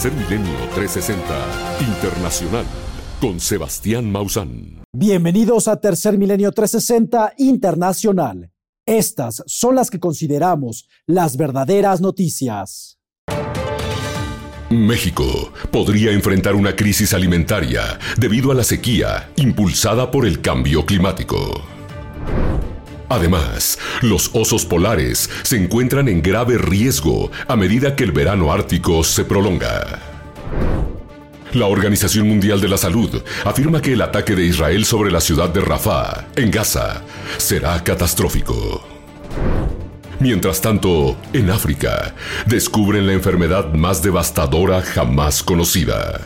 Tercer Milenio 360 Internacional con Sebastián Mausán. Bienvenidos a Tercer Milenio 360 Internacional. Estas son las que consideramos las verdaderas noticias. México podría enfrentar una crisis alimentaria debido a la sequía impulsada por el cambio climático. Además, los osos polares se encuentran en grave riesgo a medida que el verano ártico se prolonga. La Organización Mundial de la Salud afirma que el ataque de Israel sobre la ciudad de Rafah, en Gaza, será catastrófico. Mientras tanto, en África, descubren la enfermedad más devastadora jamás conocida.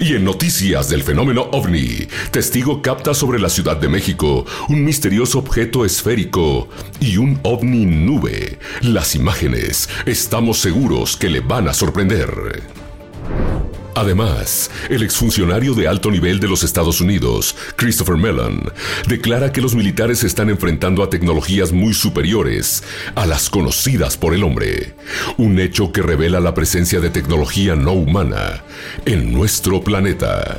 Y en noticias del fenómeno ovni, testigo capta sobre la Ciudad de México un misterioso objeto esférico y un ovni nube. Las imágenes, estamos seguros que le van a sorprender. Además, el exfuncionario de alto nivel de los Estados Unidos, Christopher Mellon, declara que los militares están enfrentando a tecnologías muy superiores a las conocidas por el hombre, un hecho que revela la presencia de tecnología no humana en nuestro planeta.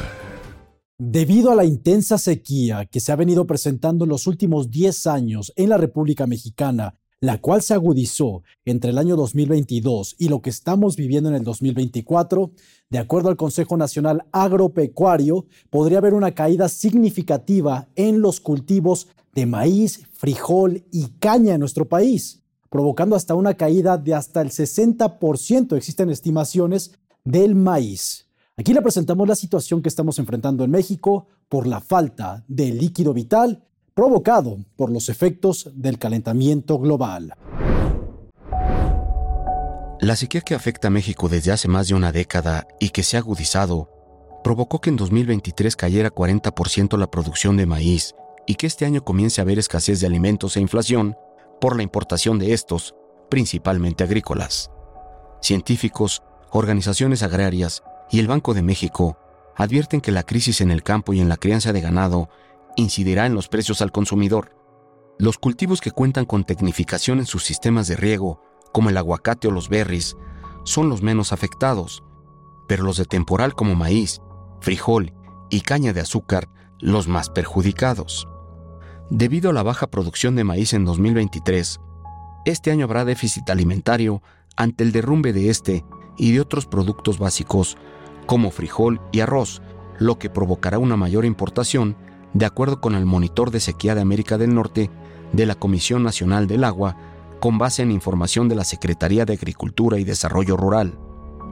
Debido a la intensa sequía que se ha venido presentando en los últimos 10 años en la República Mexicana la cual se agudizó entre el año 2022 y lo que estamos viviendo en el 2024, de acuerdo al Consejo Nacional Agropecuario, podría haber una caída significativa en los cultivos de maíz, frijol y caña en nuestro país, provocando hasta una caída de hasta el 60%, existen estimaciones, del maíz. Aquí le presentamos la situación que estamos enfrentando en México por la falta de líquido vital provocado por los efectos del calentamiento global. La sequía que afecta a México desde hace más de una década y que se ha agudizado, provocó que en 2023 cayera 40% la producción de maíz y que este año comience a haber escasez de alimentos e inflación por la importación de estos, principalmente agrícolas. Científicos, organizaciones agrarias y el Banco de México advierten que la crisis en el campo y en la crianza de ganado incidirá en los precios al consumidor. Los cultivos que cuentan con tecnificación en sus sistemas de riego, como el aguacate o los berries, son los menos afectados, pero los de temporal como maíz, frijol y caña de azúcar los más perjudicados. Debido a la baja producción de maíz en 2023, este año habrá déficit alimentario ante el derrumbe de este y de otros productos básicos como frijol y arroz, lo que provocará una mayor importación de acuerdo con el monitor de sequía de América del Norte de la Comisión Nacional del Agua, con base en información de la Secretaría de Agricultura y Desarrollo Rural.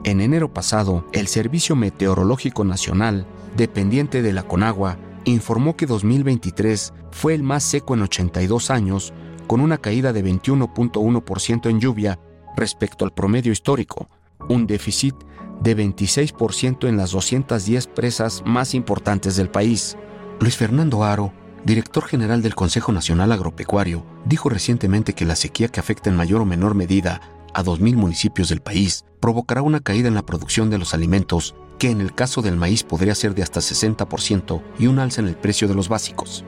En enero pasado, el Servicio Meteorológico Nacional, dependiente de la Conagua, informó que 2023 fue el más seco en 82 años, con una caída de 21.1% en lluvia respecto al promedio histórico, un déficit de 26% en las 210 presas más importantes del país. Luis Fernando Aro, director general del Consejo Nacional Agropecuario, dijo recientemente que la sequía que afecta en mayor o menor medida a 2.000 municipios del país provocará una caída en la producción de los alimentos que en el caso del maíz podría ser de hasta 60% y un alza en el precio de los básicos.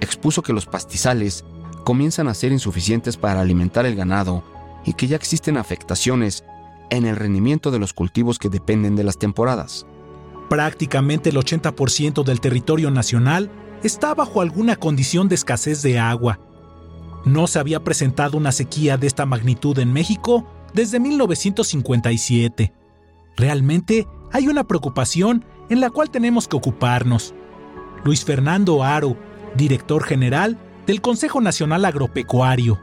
Expuso que los pastizales comienzan a ser insuficientes para alimentar el ganado y que ya existen afectaciones en el rendimiento de los cultivos que dependen de las temporadas. Prácticamente el 80% del territorio nacional está bajo alguna condición de escasez de agua. No se había presentado una sequía de esta magnitud en México desde 1957. Realmente hay una preocupación en la cual tenemos que ocuparnos. Luis Fernando Aro, director general del Consejo Nacional Agropecuario.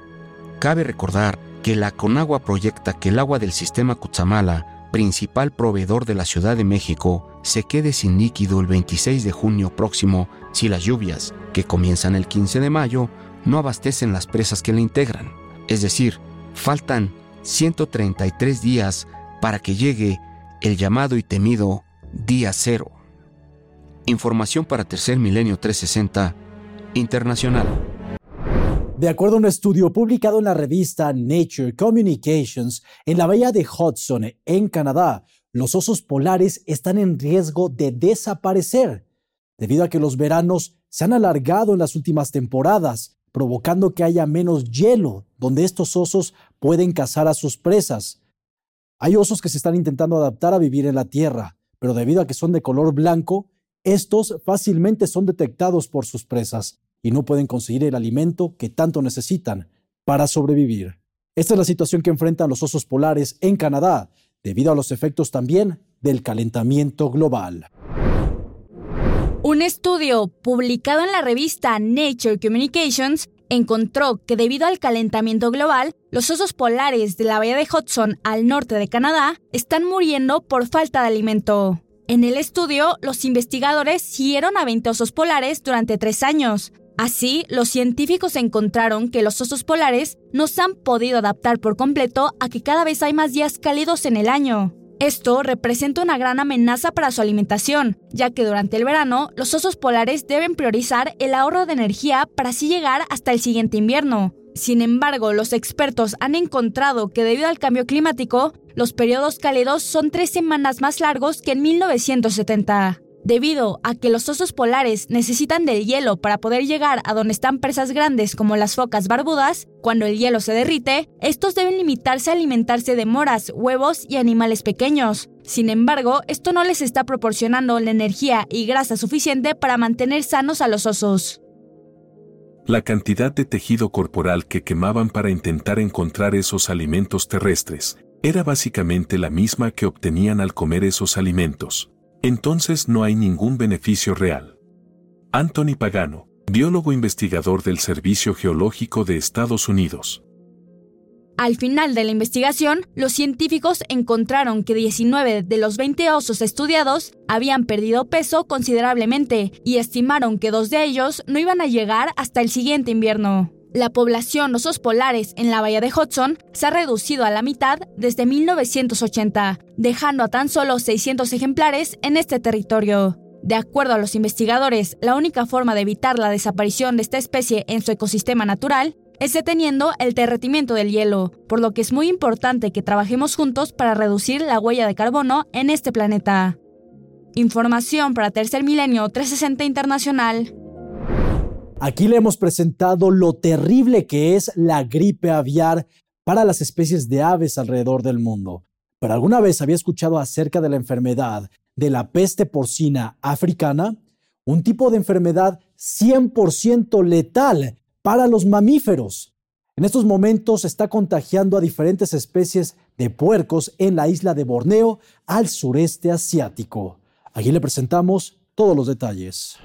Cabe recordar que la Conagua proyecta que el agua del sistema Cutzamala principal proveedor de la Ciudad de México, se quede sin líquido el 26 de junio próximo si las lluvias, que comienzan el 15 de mayo, no abastecen las presas que la integran. Es decir, faltan 133 días para que llegue el llamado y temido día cero. Información para Tercer Milenio 360 Internacional. De acuerdo a un estudio publicado en la revista Nature Communications, en la bahía de Hudson, en Canadá, los osos polares están en riesgo de desaparecer, debido a que los veranos se han alargado en las últimas temporadas, provocando que haya menos hielo donde estos osos pueden cazar a sus presas. Hay osos que se están intentando adaptar a vivir en la Tierra, pero debido a que son de color blanco, estos fácilmente son detectados por sus presas y no pueden conseguir el alimento que tanto necesitan para sobrevivir. Esta es la situación que enfrentan los osos polares en Canadá, debido a los efectos también del calentamiento global. Un estudio publicado en la revista Nature Communications encontró que debido al calentamiento global, los osos polares de la bahía de Hudson al norte de Canadá están muriendo por falta de alimento. En el estudio, los investigadores siguieron a 20 osos polares durante tres años. Así, los científicos encontraron que los osos polares no se han podido adaptar por completo a que cada vez hay más días cálidos en el año. Esto representa una gran amenaza para su alimentación, ya que durante el verano los osos polares deben priorizar el ahorro de energía para así llegar hasta el siguiente invierno. Sin embargo, los expertos han encontrado que debido al cambio climático, los periodos cálidos son tres semanas más largos que en 1970. Debido a que los osos polares necesitan del hielo para poder llegar a donde están presas grandes como las focas barbudas, cuando el hielo se derrite, estos deben limitarse a alimentarse de moras, huevos y animales pequeños. Sin embargo, esto no les está proporcionando la energía y grasa suficiente para mantener sanos a los osos. La cantidad de tejido corporal que quemaban para intentar encontrar esos alimentos terrestres era básicamente la misma que obtenían al comer esos alimentos entonces no hay ningún beneficio real. Anthony Pagano, biólogo investigador del Servicio Geológico de Estados Unidos. Al final de la investigación, los científicos encontraron que 19 de los 20 osos estudiados habían perdido peso considerablemente y estimaron que dos de ellos no iban a llegar hasta el siguiente invierno. La población de osos polares en la bahía de Hudson se ha reducido a la mitad desde 1980, dejando a tan solo 600 ejemplares en este territorio. De acuerdo a los investigadores, la única forma de evitar la desaparición de esta especie en su ecosistema natural es deteniendo el derretimiento del hielo, por lo que es muy importante que trabajemos juntos para reducir la huella de carbono en este planeta. Información para Tercer Milenio 360 Internacional. Aquí le hemos presentado lo terrible que es la gripe aviar para las especies de aves alrededor del mundo. ¿Pero alguna vez había escuchado acerca de la enfermedad de la peste porcina africana? Un tipo de enfermedad 100% letal para los mamíferos. En estos momentos está contagiando a diferentes especies de puercos en la isla de Borneo, al sureste asiático. Aquí le presentamos todos los detalles.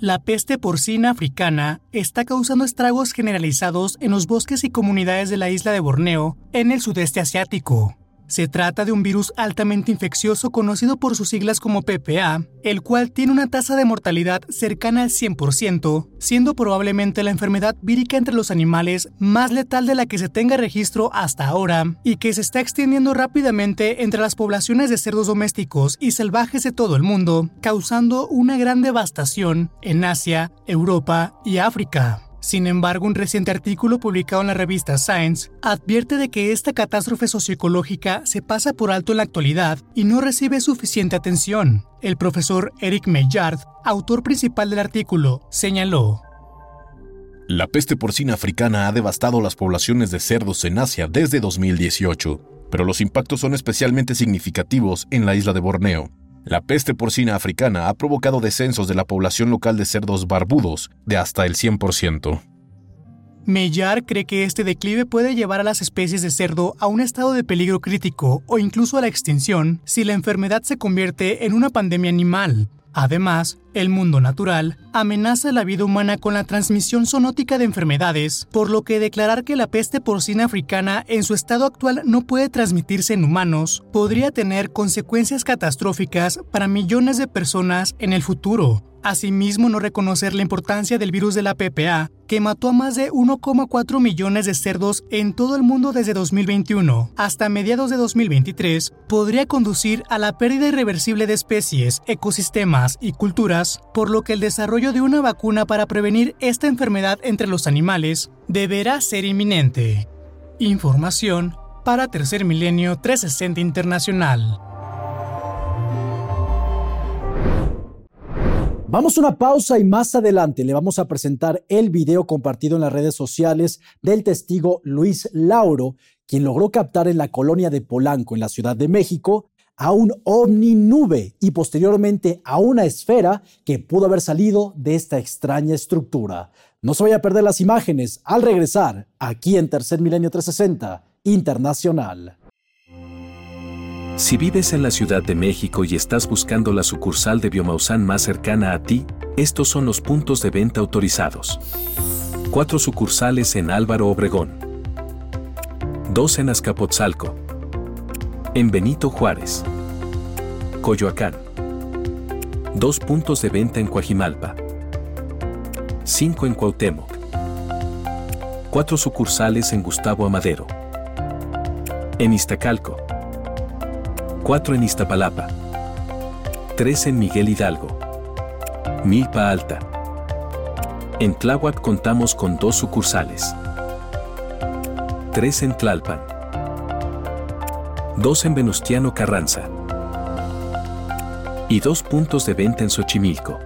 La peste porcina africana está causando estragos generalizados en los bosques y comunidades de la isla de Borneo, en el sudeste asiático. Se trata de un virus altamente infeccioso conocido por sus siglas como PPA, el cual tiene una tasa de mortalidad cercana al 100%, siendo probablemente la enfermedad vírica entre los animales más letal de la que se tenga registro hasta ahora, y que se está extendiendo rápidamente entre las poblaciones de cerdos domésticos y salvajes de todo el mundo, causando una gran devastación en Asia, Europa y África. Sin embargo, un reciente artículo publicado en la revista Science advierte de que esta catástrofe socioecológica se pasa por alto en la actualidad y no recibe suficiente atención. El profesor Eric Maillard, autor principal del artículo, señaló. La peste porcina africana ha devastado las poblaciones de cerdos en Asia desde 2018, pero los impactos son especialmente significativos en la isla de Borneo, la peste porcina africana ha provocado descensos de la población local de cerdos barbudos de hasta el 100%. Mellar cree que este declive puede llevar a las especies de cerdo a un estado de peligro crítico o incluso a la extinción si la enfermedad se convierte en una pandemia animal, Además, el mundo natural amenaza la vida humana con la transmisión zoonótica de enfermedades, por lo que declarar que la peste porcina africana en su estado actual no puede transmitirse en humanos podría tener consecuencias catastróficas para millones de personas en el futuro. Asimismo, no reconocer la importancia del virus de la PPA, que mató a más de 1,4 millones de cerdos en todo el mundo desde 2021 hasta mediados de 2023, podría conducir a la pérdida irreversible de especies, ecosistemas y culturas, por lo que el desarrollo de una vacuna para prevenir esta enfermedad entre los animales deberá ser inminente. Información para Tercer Milenio 360 Internacional. Vamos a una pausa y más adelante le vamos a presentar el video compartido en las redes sociales del testigo Luis Lauro, quien logró captar en la colonia de Polanco, en la Ciudad de México, a un ovni nube y posteriormente a una esfera que pudo haber salido de esta extraña estructura. No se vaya a perder las imágenes al regresar aquí en Tercer Milenio 360 Internacional. Si vives en la Ciudad de México y estás buscando la sucursal de Biomausan más cercana a ti, estos son los puntos de venta autorizados. Cuatro sucursales en Álvaro Obregón. Dos en Azcapotzalco. En Benito Juárez. Coyoacán. Dos puntos de venta en Coajimalpa. Cinco en Cuauhtémoc. Cuatro sucursales en Gustavo Amadero. En Iztacalco 4 en Iztapalapa, 3 en Miguel Hidalgo, Milpa Alta. En Tláhuac contamos con dos sucursales, 3 en Tlalpan, 2 en Venustiano Carranza y dos puntos de venta en Xochimilco.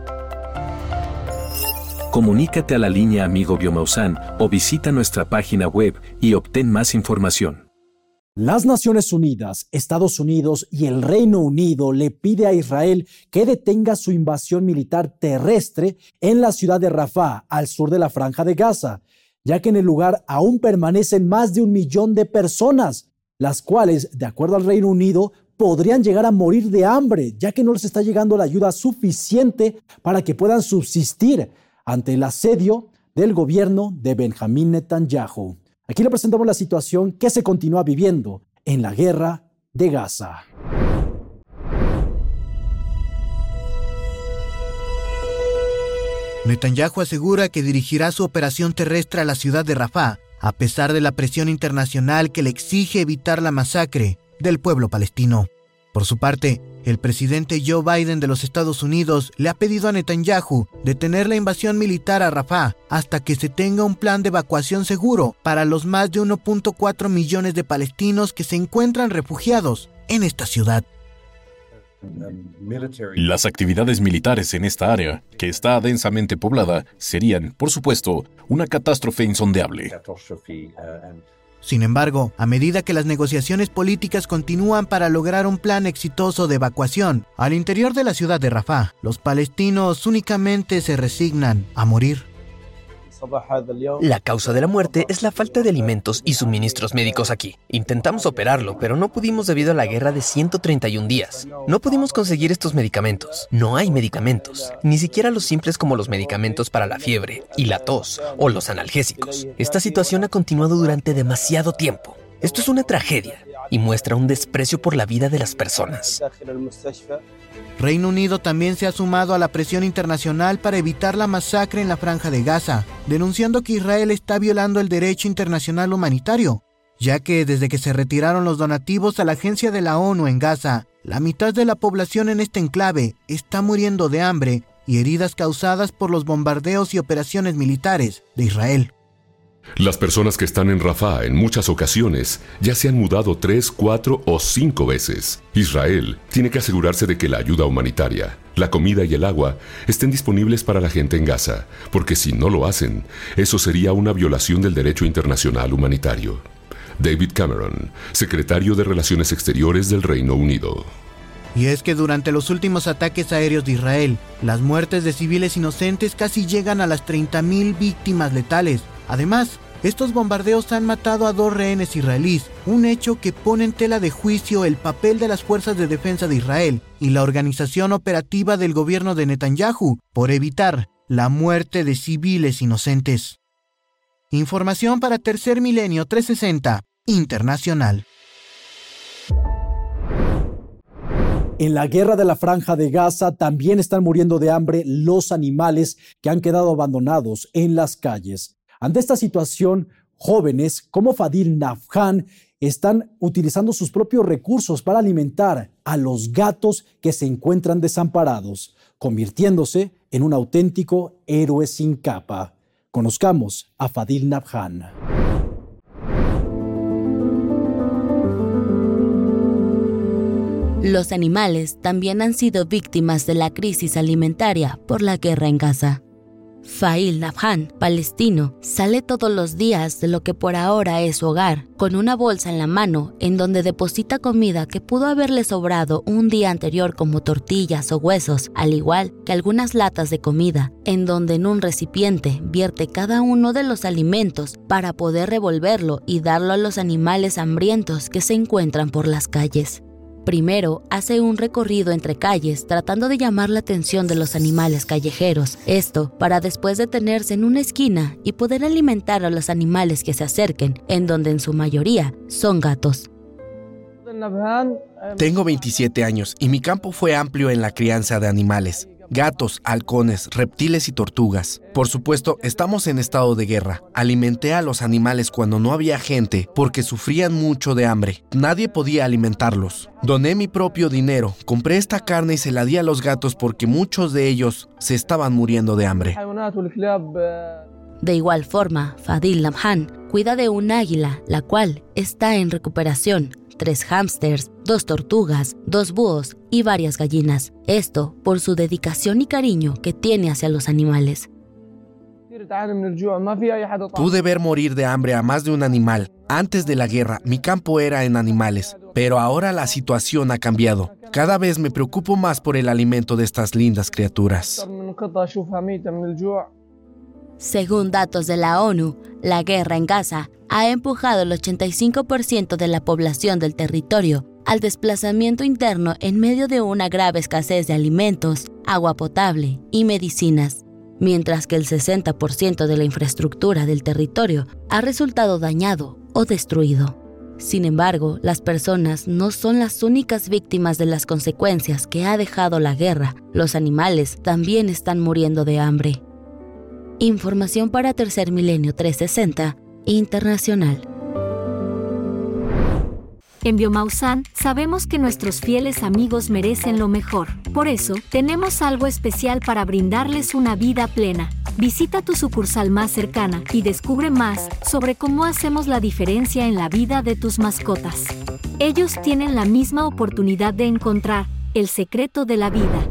Comunícate a la línea Amigo Biomausan o visita nuestra página web y obtén más información. Las Naciones Unidas, Estados Unidos y el Reino Unido le pide a Israel que detenga su invasión militar terrestre en la ciudad de Rafah, al sur de la franja de Gaza, ya que en el lugar aún permanecen más de un millón de personas, las cuales, de acuerdo al Reino Unido, podrían llegar a morir de hambre, ya que no les está llegando la ayuda suficiente para que puedan subsistir ante el asedio del gobierno de Benjamín Netanyahu. Aquí le presentamos la situación que se continúa viviendo en la guerra de Gaza. Netanyahu asegura que dirigirá su operación terrestre a la ciudad de Rafah, a pesar de la presión internacional que le exige evitar la masacre del pueblo palestino. Por su parte, el presidente Joe Biden de los Estados Unidos le ha pedido a Netanyahu detener la invasión militar a Rafah hasta que se tenga un plan de evacuación seguro para los más de 1.4 millones de palestinos que se encuentran refugiados en esta ciudad. Las actividades militares en esta área, que está densamente poblada, serían, por supuesto, una catástrofe insondeable. Sin embargo, a medida que las negociaciones políticas continúan para lograr un plan exitoso de evacuación, al interior de la ciudad de Rafah, los palestinos únicamente se resignan a morir. La causa de la muerte es la falta de alimentos y suministros médicos aquí. Intentamos operarlo, pero no pudimos debido a la guerra de 131 días. No pudimos conseguir estos medicamentos. No hay medicamentos, ni siquiera los simples como los medicamentos para la fiebre y la tos o los analgésicos. Esta situación ha continuado durante demasiado tiempo. Esto es una tragedia y muestra un desprecio por la vida de las personas. Reino Unido también se ha sumado a la presión internacional para evitar la masacre en la franja de Gaza, denunciando que Israel está violando el derecho internacional humanitario, ya que desde que se retiraron los donativos a la agencia de la ONU en Gaza, la mitad de la población en este enclave está muriendo de hambre y heridas causadas por los bombardeos y operaciones militares de Israel. Las personas que están en Rafah en muchas ocasiones ya se han mudado tres, cuatro o cinco veces. Israel tiene que asegurarse de que la ayuda humanitaria, la comida y el agua estén disponibles para la gente en Gaza, porque si no lo hacen, eso sería una violación del derecho internacional humanitario. David Cameron, secretario de Relaciones Exteriores del Reino Unido. Y es que durante los últimos ataques aéreos de Israel, las muertes de civiles inocentes casi llegan a las 30.000 víctimas letales. Además, estos bombardeos han matado a dos rehenes israelíes, un hecho que pone en tela de juicio el papel de las fuerzas de defensa de Israel y la organización operativa del gobierno de Netanyahu por evitar la muerte de civiles inocentes. Información para Tercer Milenio 360 Internacional. En la guerra de la franja de Gaza también están muriendo de hambre los animales que han quedado abandonados en las calles. Ante esta situación, jóvenes como Fadil Nafjan están utilizando sus propios recursos para alimentar a los gatos que se encuentran desamparados, convirtiéndose en un auténtico héroe sin capa. Conozcamos a Fadil Nafjan. Los animales también han sido víctimas de la crisis alimentaria por la guerra en Gaza. Fail Nabhan, palestino, sale todos los días de lo que por ahora es su hogar, con una bolsa en la mano en donde deposita comida que pudo haberle sobrado un día anterior como tortillas o huesos, al igual que algunas latas de comida, en donde en un recipiente vierte cada uno de los alimentos para poder revolverlo y darlo a los animales hambrientos que se encuentran por las calles. Primero, hace un recorrido entre calles tratando de llamar la atención de los animales callejeros, esto para después detenerse en una esquina y poder alimentar a los animales que se acerquen, en donde en su mayoría son gatos. Tengo 27 años y mi campo fue amplio en la crianza de animales gatos, halcones, reptiles y tortugas. Por supuesto, estamos en estado de guerra. Alimenté a los animales cuando no había gente porque sufrían mucho de hambre. Nadie podía alimentarlos. Doné mi propio dinero, compré esta carne y se la di a los gatos porque muchos de ellos se estaban muriendo de hambre. De igual forma, Fadil Lamhan cuida de un águila, la cual está en recuperación tres hámsters, dos tortugas, dos búhos y varias gallinas. Esto por su dedicación y cariño que tiene hacia los animales. Pude ver morir de hambre a más de un animal. Antes de la guerra, mi campo era en animales, pero ahora la situación ha cambiado. Cada vez me preocupo más por el alimento de estas lindas criaturas. Según datos de la ONU, la guerra en Gaza ha empujado el 85% de la población del territorio al desplazamiento interno en medio de una grave escasez de alimentos, agua potable y medicinas, mientras que el 60% de la infraestructura del territorio ha resultado dañado o destruido. Sin embargo, las personas no son las únicas víctimas de las consecuencias que ha dejado la guerra. Los animales también están muriendo de hambre. Información para Tercer Milenio 360 Internacional. En Biomausan sabemos que nuestros fieles amigos merecen lo mejor. Por eso, tenemos algo especial para brindarles una vida plena. Visita tu sucursal más cercana y descubre más sobre cómo hacemos la diferencia en la vida de tus mascotas. Ellos tienen la misma oportunidad de encontrar el secreto de la vida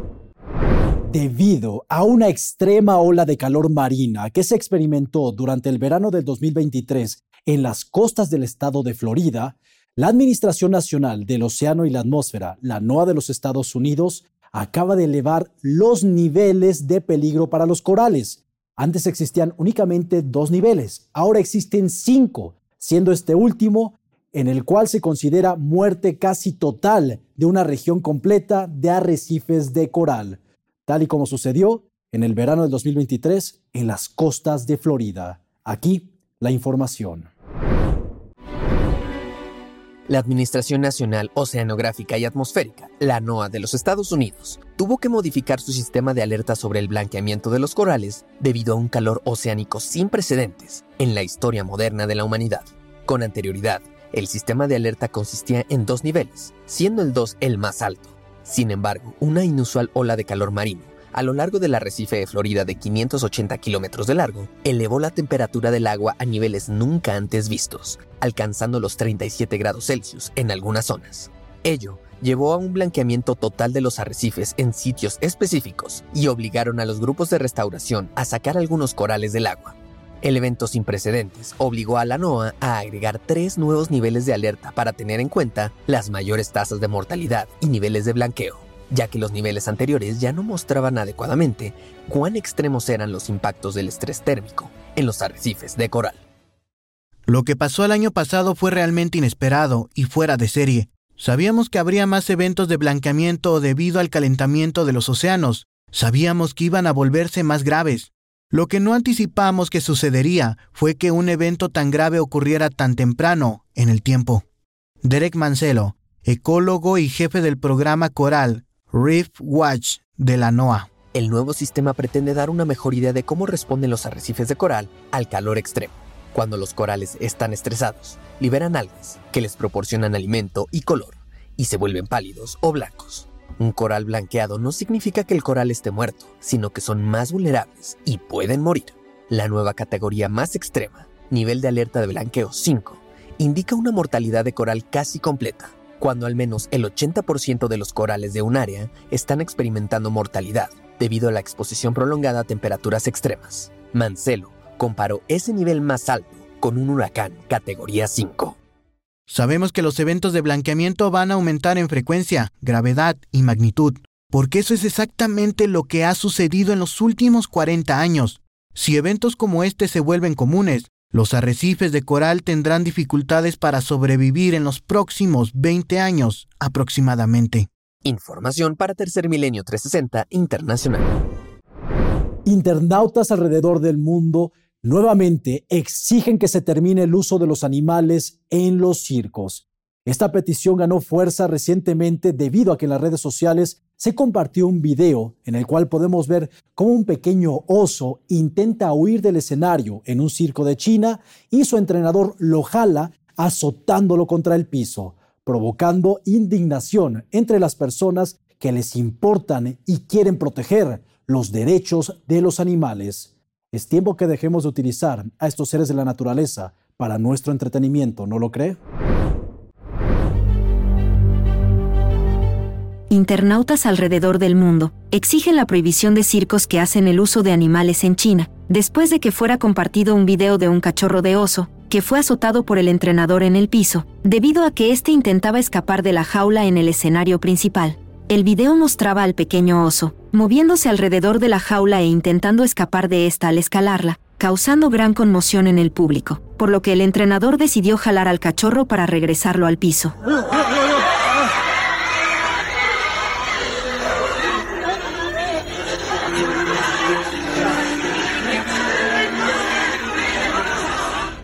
Debido a una extrema ola de calor marina que se experimentó durante el verano del 2023 en las costas del estado de Florida, la Administración Nacional del Océano y la Atmósfera, la NOAA de los Estados Unidos, acaba de elevar los niveles de peligro para los corales. Antes existían únicamente dos niveles, ahora existen cinco, siendo este último en el cual se considera muerte casi total de una región completa de arrecifes de coral tal y como sucedió en el verano del 2023 en las costas de Florida. Aquí la información. La Administración Nacional Oceanográfica y Atmosférica, la NOAA de los Estados Unidos, tuvo que modificar su sistema de alerta sobre el blanqueamiento de los corales debido a un calor oceánico sin precedentes en la historia moderna de la humanidad. Con anterioridad, el sistema de alerta consistía en dos niveles, siendo el 2 el más alto, sin embargo, una inusual ola de calor marino a lo largo del arrecife de Florida de 580 kilómetros de largo elevó la temperatura del agua a niveles nunca antes vistos, alcanzando los 37 grados Celsius en algunas zonas. Ello llevó a un blanqueamiento total de los arrecifes en sitios específicos y obligaron a los grupos de restauración a sacar algunos corales del agua. El evento sin precedentes obligó a la NOAA a agregar tres nuevos niveles de alerta para tener en cuenta las mayores tasas de mortalidad y niveles de blanqueo, ya que los niveles anteriores ya no mostraban adecuadamente cuán extremos eran los impactos del estrés térmico en los arrecifes de coral. Lo que pasó el año pasado fue realmente inesperado y fuera de serie. Sabíamos que habría más eventos de blanqueamiento debido al calentamiento de los océanos. Sabíamos que iban a volverse más graves. Lo que no anticipamos que sucedería fue que un evento tan grave ocurriera tan temprano en el tiempo. Derek Mancelo, ecólogo y jefe del programa coral Reef Watch de la NOAA. El nuevo sistema pretende dar una mejor idea de cómo responden los arrecifes de coral al calor extremo. Cuando los corales están estresados, liberan algas que les proporcionan alimento y color, y se vuelven pálidos o blancos. Un coral blanqueado no significa que el coral esté muerto, sino que son más vulnerables y pueden morir. La nueva categoría más extrema, nivel de alerta de blanqueo 5, indica una mortalidad de coral casi completa, cuando al menos el 80% de los corales de un área están experimentando mortalidad debido a la exposición prolongada a temperaturas extremas. Mancelo comparó ese nivel más alto con un huracán categoría 5. Sabemos que los eventos de blanqueamiento van a aumentar en frecuencia, gravedad y magnitud, porque eso es exactamente lo que ha sucedido en los últimos 40 años. Si eventos como este se vuelven comunes, los arrecifes de coral tendrán dificultades para sobrevivir en los próximos 20 años aproximadamente. Información para Tercer Milenio 360 Internacional. Internautas alrededor del mundo nuevamente exigen que se termine el uso de los animales en los circos. Esta petición ganó fuerza recientemente debido a que en las redes sociales se compartió un video en el cual podemos ver cómo un pequeño oso intenta huir del escenario en un circo de China y su entrenador lo jala azotándolo contra el piso, provocando indignación entre las personas que les importan y quieren proteger los derechos de los animales. Es tiempo que dejemos de utilizar a estos seres de la naturaleza para nuestro entretenimiento, ¿no lo cree? internautas alrededor del mundo exigen la prohibición de circos que hacen el uso de animales en China, después de que fuera compartido un video de un cachorro de oso, que fue azotado por el entrenador en el piso, debido a que éste intentaba escapar de la jaula en el escenario principal. El video mostraba al pequeño oso, moviéndose alrededor de la jaula e intentando escapar de esta al escalarla, causando gran conmoción en el público, por lo que el entrenador decidió jalar al cachorro para regresarlo al piso.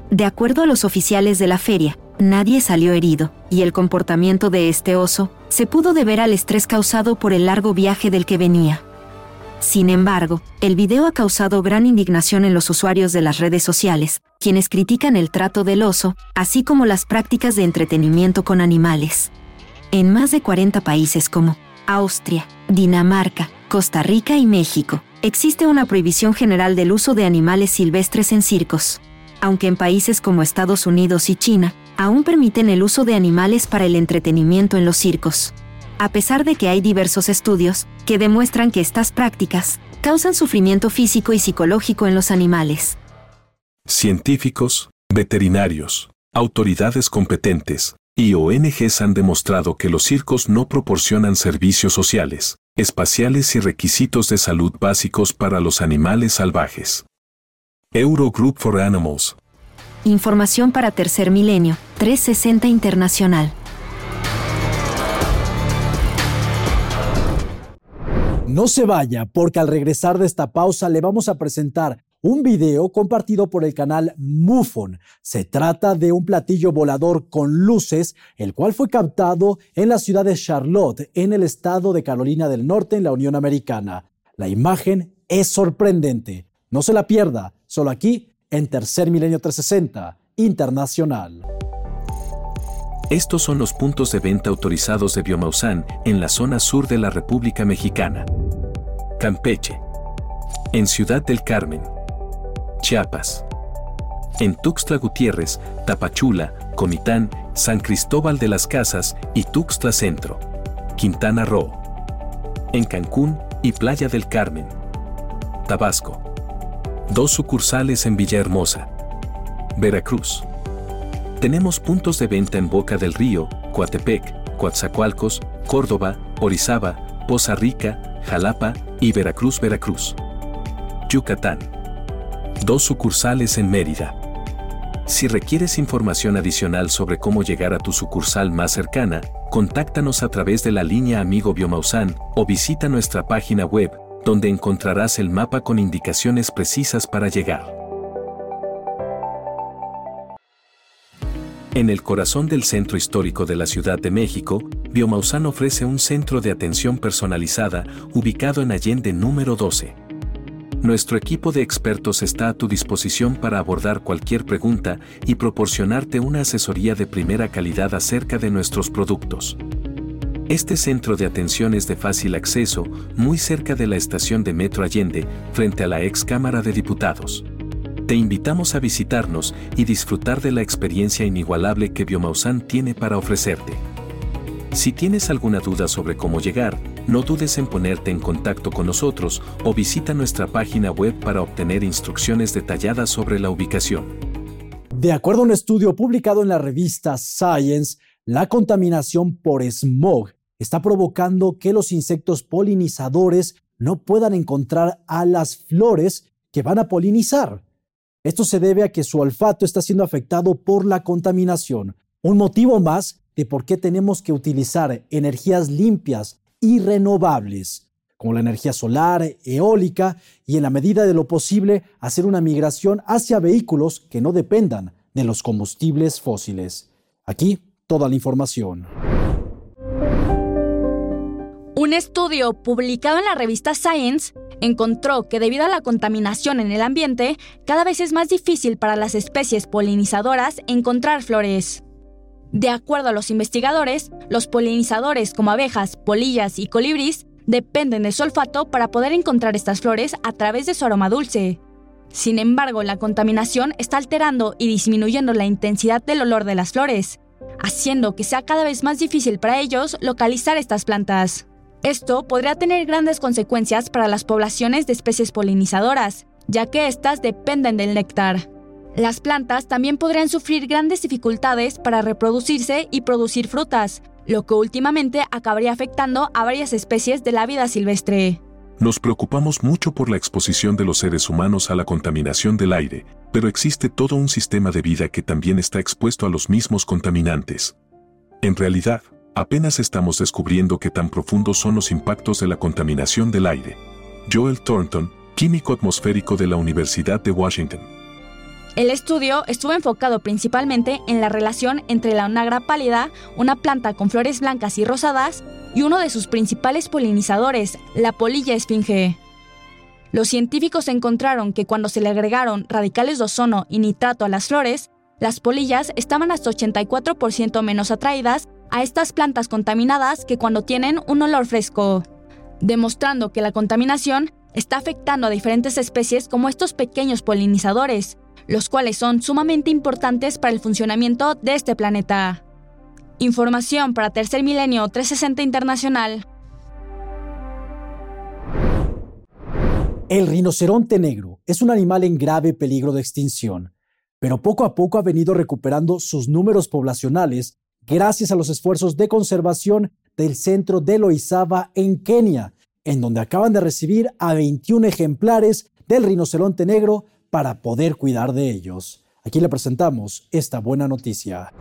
De acuerdo a los oficiales de la feria, nadie salió herido, y el comportamiento de este oso se pudo deber al estrés causado por el largo viaje del que venía. Sin embargo, el video ha causado gran indignación en los usuarios de las redes sociales, quienes critican el trato del oso, así como las prácticas de entretenimiento con animales. En más de 40 países como Austria, Dinamarca, Costa Rica y México, existe una prohibición general del uso de animales silvestres en circos aunque en países como Estados Unidos y China, aún permiten el uso de animales para el entretenimiento en los circos. A pesar de que hay diversos estudios que demuestran que estas prácticas causan sufrimiento físico y psicológico en los animales. Científicos, veterinarios, autoridades competentes y ONGs han demostrado que los circos no proporcionan servicios sociales, espaciales y requisitos de salud básicos para los animales salvajes. Eurogroup for Animals. Información para Tercer Milenio, 360 Internacional. No se vaya, porque al regresar de esta pausa le vamos a presentar un video compartido por el canal MUFON. Se trata de un platillo volador con luces, el cual fue captado en la ciudad de Charlotte, en el estado de Carolina del Norte, en la Unión Americana. La imagen es sorprendente. No se la pierda, solo aquí en Tercer Milenio 360 Internacional. Estos son los puntos de venta autorizados de Biomausan en la zona sur de la República Mexicana. Campeche. En Ciudad del Carmen. Chiapas. En Tuxtla Gutiérrez, Tapachula, Comitán, San Cristóbal de las Casas y Tuxtla Centro. Quintana Roo. En Cancún y Playa del Carmen. Tabasco dos sucursales en Villahermosa. Veracruz. Tenemos puntos de venta en Boca del Río, Coatepec, Coatzacoalcos, Córdoba, Orizaba, Poza Rica, Jalapa y Veracruz, Veracruz. Yucatán. Dos sucursales en Mérida. Si requieres información adicional sobre cómo llegar a tu sucursal más cercana, contáctanos a través de la línea Amigo Biomausan o visita nuestra página web donde encontrarás el mapa con indicaciones precisas para llegar. En el corazón del centro histórico de la Ciudad de México, Biomausan ofrece un centro de atención personalizada ubicado en Allende número 12. Nuestro equipo de expertos está a tu disposición para abordar cualquier pregunta y proporcionarte una asesoría de primera calidad acerca de nuestros productos. Este centro de atención es de fácil acceso, muy cerca de la estación de Metro Allende, frente a la ex Cámara de Diputados. Te invitamos a visitarnos y disfrutar de la experiencia inigualable que Biomausan tiene para ofrecerte. Si tienes alguna duda sobre cómo llegar, no dudes en ponerte en contacto con nosotros o visita nuestra página web para obtener instrucciones detalladas sobre la ubicación. De acuerdo a un estudio publicado en la revista Science, la contaminación por smog está provocando que los insectos polinizadores no puedan encontrar a las flores que van a polinizar. Esto se debe a que su olfato está siendo afectado por la contaminación. Un motivo más de por qué tenemos que utilizar energías limpias y renovables, como la energía solar, eólica y en la medida de lo posible hacer una migración hacia vehículos que no dependan de los combustibles fósiles. Aquí toda la información. Un estudio publicado en la revista Science encontró que debido a la contaminación en el ambiente, cada vez es más difícil para las especies polinizadoras encontrar flores. De acuerdo a los investigadores, los polinizadores como abejas, polillas y colibríes dependen de su olfato para poder encontrar estas flores a través de su aroma dulce. Sin embargo, la contaminación está alterando y disminuyendo la intensidad del olor de las flores, haciendo que sea cada vez más difícil para ellos localizar estas plantas. Esto podría tener grandes consecuencias para las poblaciones de especies polinizadoras, ya que éstas dependen del néctar. Las plantas también podrían sufrir grandes dificultades para reproducirse y producir frutas, lo que últimamente acabaría afectando a varias especies de la vida silvestre. Nos preocupamos mucho por la exposición de los seres humanos a la contaminación del aire, pero existe todo un sistema de vida que también está expuesto a los mismos contaminantes. En realidad, Apenas estamos descubriendo qué tan profundos son los impactos de la contaminación del aire. Joel Thornton, químico atmosférico de la Universidad de Washington. El estudio estuvo enfocado principalmente en la relación entre la onagra pálida, una planta con flores blancas y rosadas, y uno de sus principales polinizadores, la polilla esfinge. Los científicos encontraron que cuando se le agregaron radicales de ozono y nitrato a las flores, las polillas estaban hasta 84% menos atraídas a estas plantas contaminadas que cuando tienen un olor fresco, demostrando que la contaminación está afectando a diferentes especies como estos pequeños polinizadores, los cuales son sumamente importantes para el funcionamiento de este planeta. Información para Tercer Milenio 360 Internacional. El rinoceronte negro es un animal en grave peligro de extinción, pero poco a poco ha venido recuperando sus números poblacionales gracias a los esfuerzos de conservación del centro de Loizaba en Kenia, en donde acaban de recibir a 21 ejemplares del rinoceronte negro para poder cuidar de ellos. Aquí le presentamos esta buena noticia.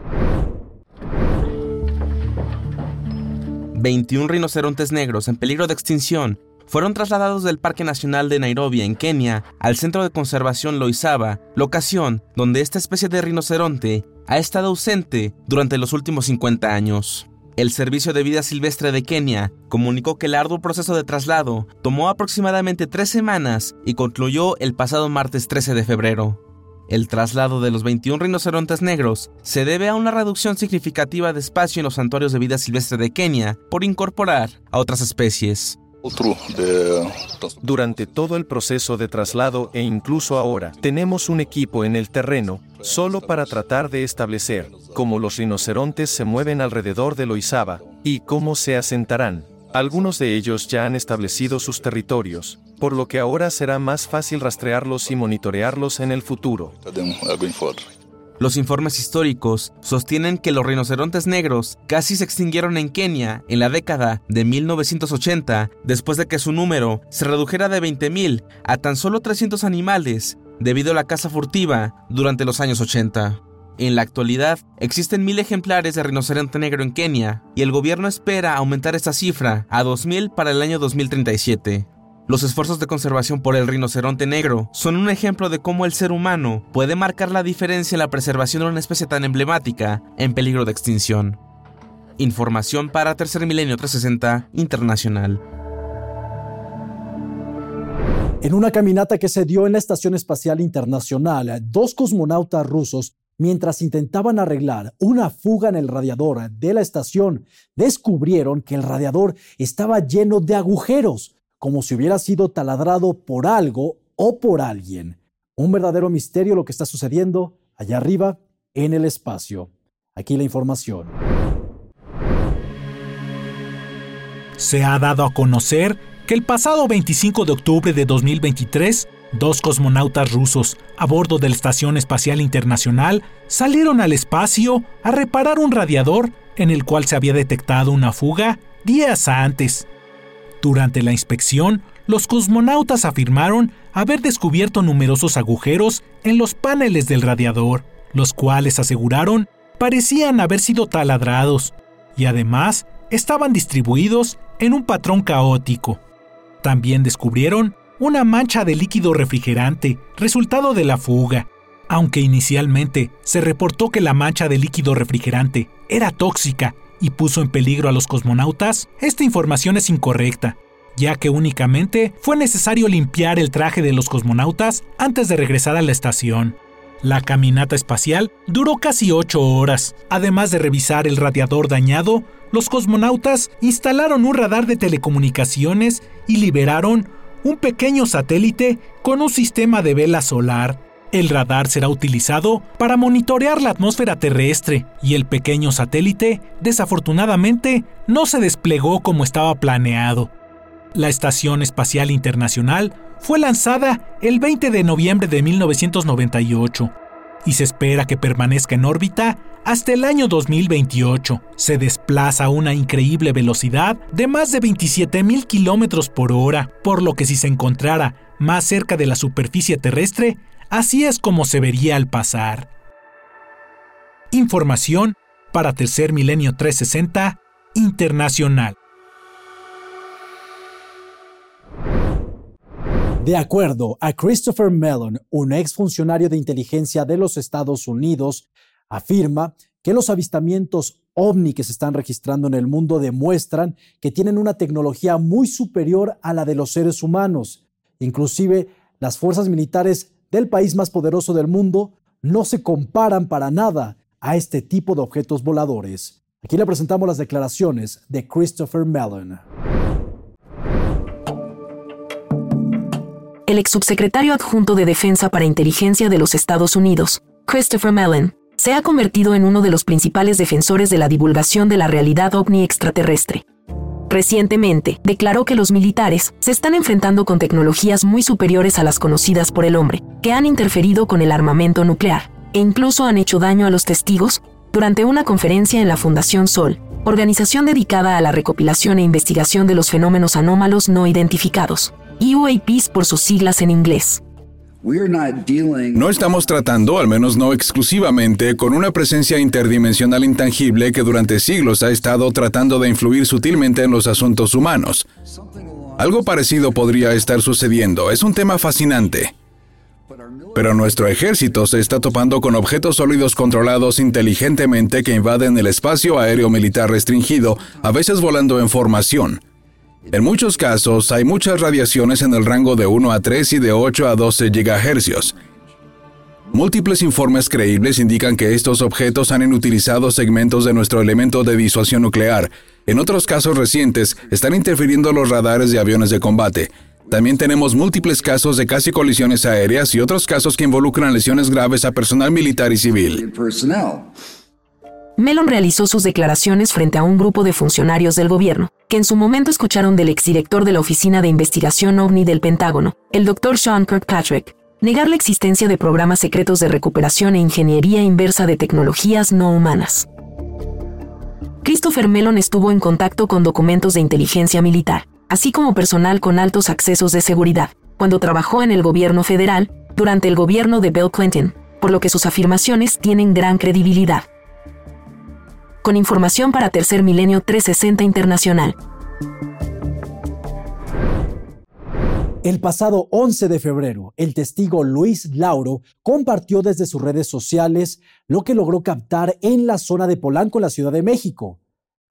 21 rinocerontes negros en peligro de extinción fueron trasladados del Parque Nacional de Nairobi en Kenia al Centro de Conservación Loizaba, locación donde esta especie de rinoceronte ha estado ausente durante los últimos 50 años. El Servicio de Vida Silvestre de Kenia comunicó que el arduo proceso de traslado tomó aproximadamente tres semanas y concluyó el pasado martes 13 de febrero. El traslado de los 21 rinocerontes negros se debe a una reducción significativa de espacio en los santuarios de vida silvestre de Kenia por incorporar a otras especies. Durante todo el proceso de traslado e incluso ahora, tenemos un equipo en el terreno solo para tratar de establecer cómo los rinocerontes se mueven alrededor de Loizaba y cómo se asentarán. Algunos de ellos ya han establecido sus territorios, por lo que ahora será más fácil rastrearlos y monitorearlos en el futuro. Los informes históricos sostienen que los rinocerontes negros casi se extinguieron en Kenia en la década de 1980 después de que su número se redujera de 20.000 a tan solo 300 animales debido a la caza furtiva durante los años 80. En la actualidad, existen mil ejemplares de rinoceronte negro en Kenia y el gobierno espera aumentar esta cifra a 2.000 para el año 2037. Los esfuerzos de conservación por el rinoceronte negro son un ejemplo de cómo el ser humano puede marcar la diferencia en la preservación de una especie tan emblemática en peligro de extinción. Información para Tercer Milenio 360 Internacional. En una caminata que se dio en la Estación Espacial Internacional, dos cosmonautas rusos, mientras intentaban arreglar una fuga en el radiador de la estación, descubrieron que el radiador estaba lleno de agujeros como si hubiera sido taladrado por algo o por alguien. Un verdadero misterio lo que está sucediendo allá arriba en el espacio. Aquí la información. Se ha dado a conocer que el pasado 25 de octubre de 2023, dos cosmonautas rusos a bordo de la Estación Espacial Internacional salieron al espacio a reparar un radiador en el cual se había detectado una fuga días antes. Durante la inspección, los cosmonautas afirmaron haber descubierto numerosos agujeros en los paneles del radiador, los cuales aseguraron parecían haber sido taladrados y además estaban distribuidos en un patrón caótico. También descubrieron una mancha de líquido refrigerante, resultado de la fuga. Aunque inicialmente se reportó que la mancha de líquido refrigerante era tóxica y puso en peligro a los cosmonautas, esta información es incorrecta, ya que únicamente fue necesario limpiar el traje de los cosmonautas antes de regresar a la estación. La caminata espacial duró casi 8 horas. Además de revisar el radiador dañado, los cosmonautas instalaron un radar de telecomunicaciones y liberaron un pequeño satélite con un sistema de vela solar. El radar será utilizado para monitorear la atmósfera terrestre y el pequeño satélite, desafortunadamente, no se desplegó como estaba planeado. La Estación Espacial Internacional fue lanzada el 20 de noviembre de 1998 y se espera que permanezca en órbita hasta el año 2028. Se desplaza a una increíble velocidad de más de 27.000 kilómetros por hora, por lo que si se encontrara más cerca de la superficie terrestre, así es como se vería al pasar. Información para Tercer Milenio 360 Internacional. De acuerdo a Christopher Mellon, un exfuncionario de inteligencia de los Estados Unidos, afirma que los avistamientos ovni que se están registrando en el mundo demuestran que tienen una tecnología muy superior a la de los seres humanos. Inclusive las fuerzas militares del país más poderoso del mundo no se comparan para nada a este tipo de objetos voladores. Aquí le presentamos las declaraciones de Christopher Mellon. el ex subsecretario adjunto de Defensa para Inteligencia de los Estados Unidos, Christopher Mellon, se ha convertido en uno de los principales defensores de la divulgación de la realidad ovni extraterrestre. Recientemente, declaró que los militares se están enfrentando con tecnologías muy superiores a las conocidas por el hombre, que han interferido con el armamento nuclear, e incluso han hecho daño a los testigos durante una conferencia en la Fundación Sol, organización dedicada a la recopilación e investigación de los fenómenos anómalos no identificados. UAPs por sus siglas en inglés. No estamos tratando, al menos no exclusivamente, con una presencia interdimensional intangible que durante siglos ha estado tratando de influir sutilmente en los asuntos humanos. Algo parecido podría estar sucediendo. Es un tema fascinante. Pero nuestro ejército se está topando con objetos sólidos controlados inteligentemente que invaden el espacio aéreo militar restringido, a veces volando en formación. En muchos casos hay muchas radiaciones en el rango de 1 a 3 y de 8 a 12 GHz. Múltiples informes creíbles indican que estos objetos han inutilizado segmentos de nuestro elemento de disuasión nuclear. En otros casos recientes, están interfiriendo los radares de aviones de combate. También tenemos múltiples casos de casi colisiones aéreas y otros casos que involucran lesiones graves a personal militar y civil. Mellon realizó sus declaraciones frente a un grupo de funcionarios del gobierno, que en su momento escucharon del exdirector de la Oficina de Investigación OVNI del Pentágono, el Dr. Sean Kirkpatrick, negar la existencia de programas secretos de recuperación e ingeniería inversa de tecnologías no humanas. Christopher Mellon estuvo en contacto con documentos de inteligencia militar, así como personal con altos accesos de seguridad, cuando trabajó en el gobierno federal durante el gobierno de Bill Clinton, por lo que sus afirmaciones tienen gran credibilidad con información para Tercer Milenio 360 Internacional. El pasado 11 de febrero, el testigo Luis Lauro compartió desde sus redes sociales lo que logró captar en la zona de Polanco, la Ciudad de México.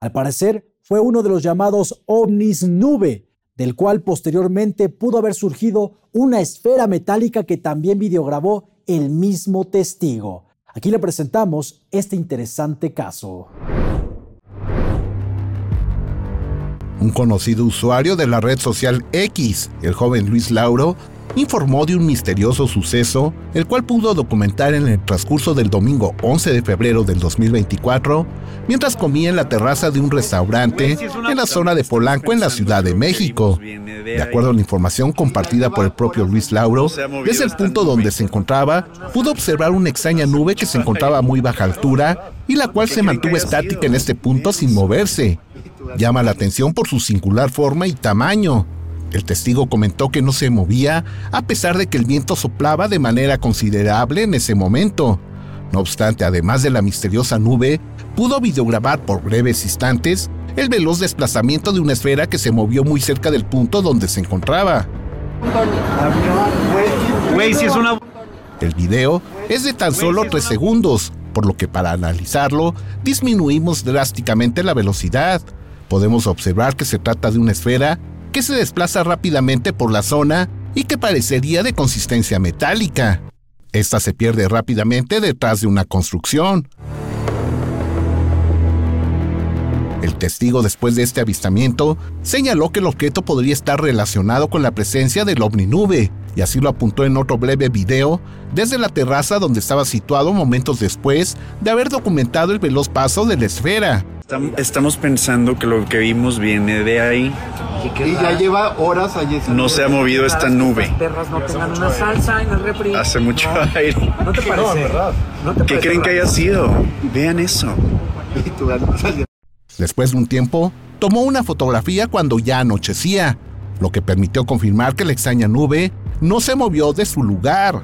Al parecer, fue uno de los llamados ovnis nube, del cual posteriormente pudo haber surgido una esfera metálica que también videograbó el mismo testigo. Aquí le presentamos este interesante caso. Un conocido usuario de la red social X, el joven Luis Lauro, informó de un misterioso suceso, el cual pudo documentar en el transcurso del domingo 11 de febrero del 2024, mientras comía en la terraza de un restaurante en la zona de Polanco en la Ciudad de México. De acuerdo a la información compartida por el propio Luis Lauro, desde el punto donde se encontraba, pudo observar una extraña nube que se encontraba a muy baja altura y la cual se mantuvo estática en este punto sin moverse. Llama la atención por su singular forma y tamaño. El testigo comentó que no se movía a pesar de que el viento soplaba de manera considerable en ese momento. No obstante, además de la misteriosa nube, pudo videograbar por breves instantes el veloz desplazamiento de una esfera que se movió muy cerca del punto donde se encontraba. El video es de tan solo 3 segundos, por lo que para analizarlo disminuimos drásticamente la velocidad. Podemos observar que se trata de una esfera que se desplaza rápidamente por la zona y que parecería de consistencia metálica. Esta se pierde rápidamente detrás de una construcción. El testigo después de este avistamiento señaló que el objeto podría estar relacionado con la presencia del ovni nube, y así lo apuntó en otro breve video desde la terraza donde estaba situado momentos después de haber documentado el veloz paso de la esfera. Estamos pensando que lo que vimos viene de ahí. Y ya lleva horas allí. No se ha movido esta nube. Hace mucho aire. ¿No te parece? ¿Qué creen que haya sido? Vean eso. Después de un tiempo, tomó una fotografía cuando ya anochecía, lo que permitió confirmar que la extraña nube no se movió de su lugar.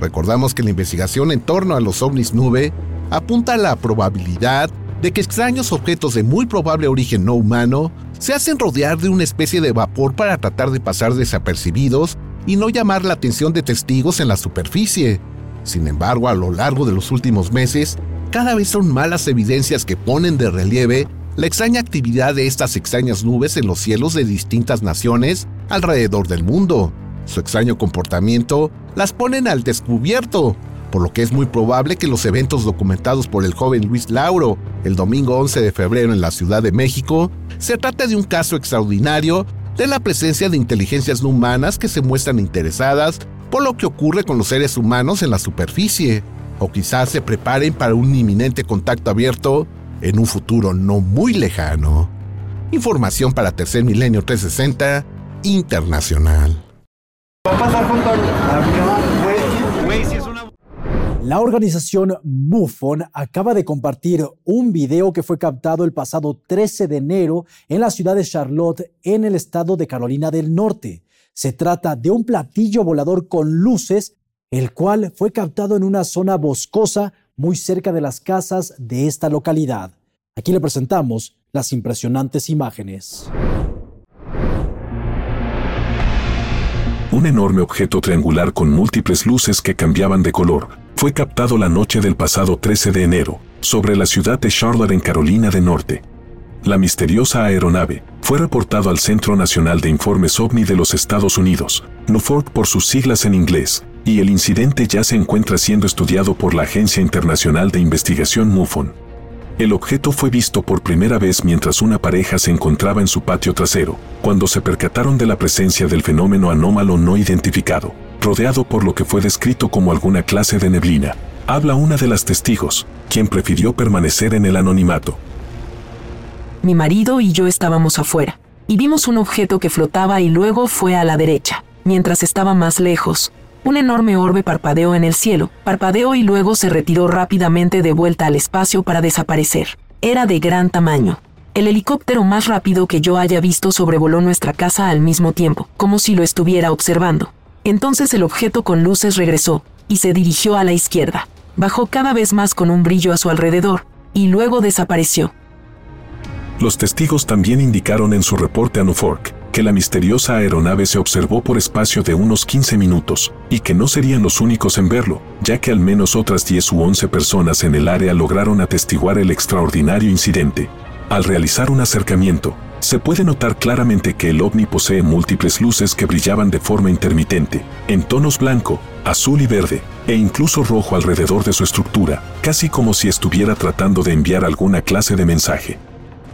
Recordamos que la investigación en torno a los ovnis nube apunta a la probabilidad de que extraños objetos de muy probable origen no humano se hacen rodear de una especie de vapor para tratar de pasar desapercibidos y no llamar la atención de testigos en la superficie. Sin embargo, a lo largo de los últimos meses, cada vez son malas evidencias que ponen de relieve la extraña actividad de estas extrañas nubes en los cielos de distintas naciones alrededor del mundo. Su extraño comportamiento las ponen al descubierto, por lo que es muy probable que los eventos documentados por el joven Luis Lauro el domingo 11 de febrero en la Ciudad de México se trate de un caso extraordinario de la presencia de inteligencias no humanas que se muestran interesadas por lo que ocurre con los seres humanos en la superficie o quizás se preparen para un inminente contacto abierto en un futuro no muy lejano. Información para Tercer Milenio 360 Internacional. La organización MUFON acaba de compartir un video que fue captado el pasado 13 de enero en la ciudad de Charlotte, en el estado de Carolina del Norte. Se trata de un platillo volador con luces el cual fue captado en una zona boscosa muy cerca de las casas de esta localidad. Aquí le presentamos las impresionantes imágenes. Un enorme objeto triangular con múltiples luces que cambiaban de color fue captado la noche del pasado 13 de enero, sobre la ciudad de Charlotte en Carolina del Norte. La misteriosa aeronave fue reportado al Centro Nacional de Informes OVNI de los Estados Unidos, NUFORT por sus siglas en inglés, y el incidente ya se encuentra siendo estudiado por la Agencia Internacional de Investigación MUFON. El objeto fue visto por primera vez mientras una pareja se encontraba en su patio trasero, cuando se percataron de la presencia del fenómeno anómalo no identificado, rodeado por lo que fue descrito como alguna clase de neblina. Habla una de las testigos, quien prefirió permanecer en el anonimato. Mi marido y yo estábamos afuera, y vimos un objeto que flotaba y luego fue a la derecha. Mientras estaba más lejos, un enorme orbe parpadeó en el cielo, parpadeó y luego se retiró rápidamente de vuelta al espacio para desaparecer. Era de gran tamaño. El helicóptero más rápido que yo haya visto sobrevoló nuestra casa al mismo tiempo, como si lo estuviera observando. Entonces el objeto con luces regresó, y se dirigió a la izquierda. Bajó cada vez más con un brillo a su alrededor, y luego desapareció. Los testigos también indicaron en su reporte a Nufork que la misteriosa aeronave se observó por espacio de unos 15 minutos, y que no serían los únicos en verlo, ya que al menos otras 10 u 11 personas en el área lograron atestiguar el extraordinario incidente. Al realizar un acercamiento, se puede notar claramente que el ovni posee múltiples luces que brillaban de forma intermitente, en tonos blanco, azul y verde, e incluso rojo alrededor de su estructura, casi como si estuviera tratando de enviar alguna clase de mensaje.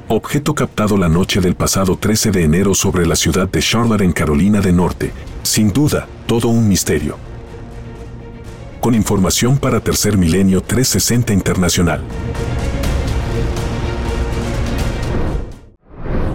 objeto captado la noche del pasado 13 de enero sobre la ciudad de Charlotte en Carolina del Norte. Sin duda, todo un misterio. Con información para Tercer Milenio 360 Internacional.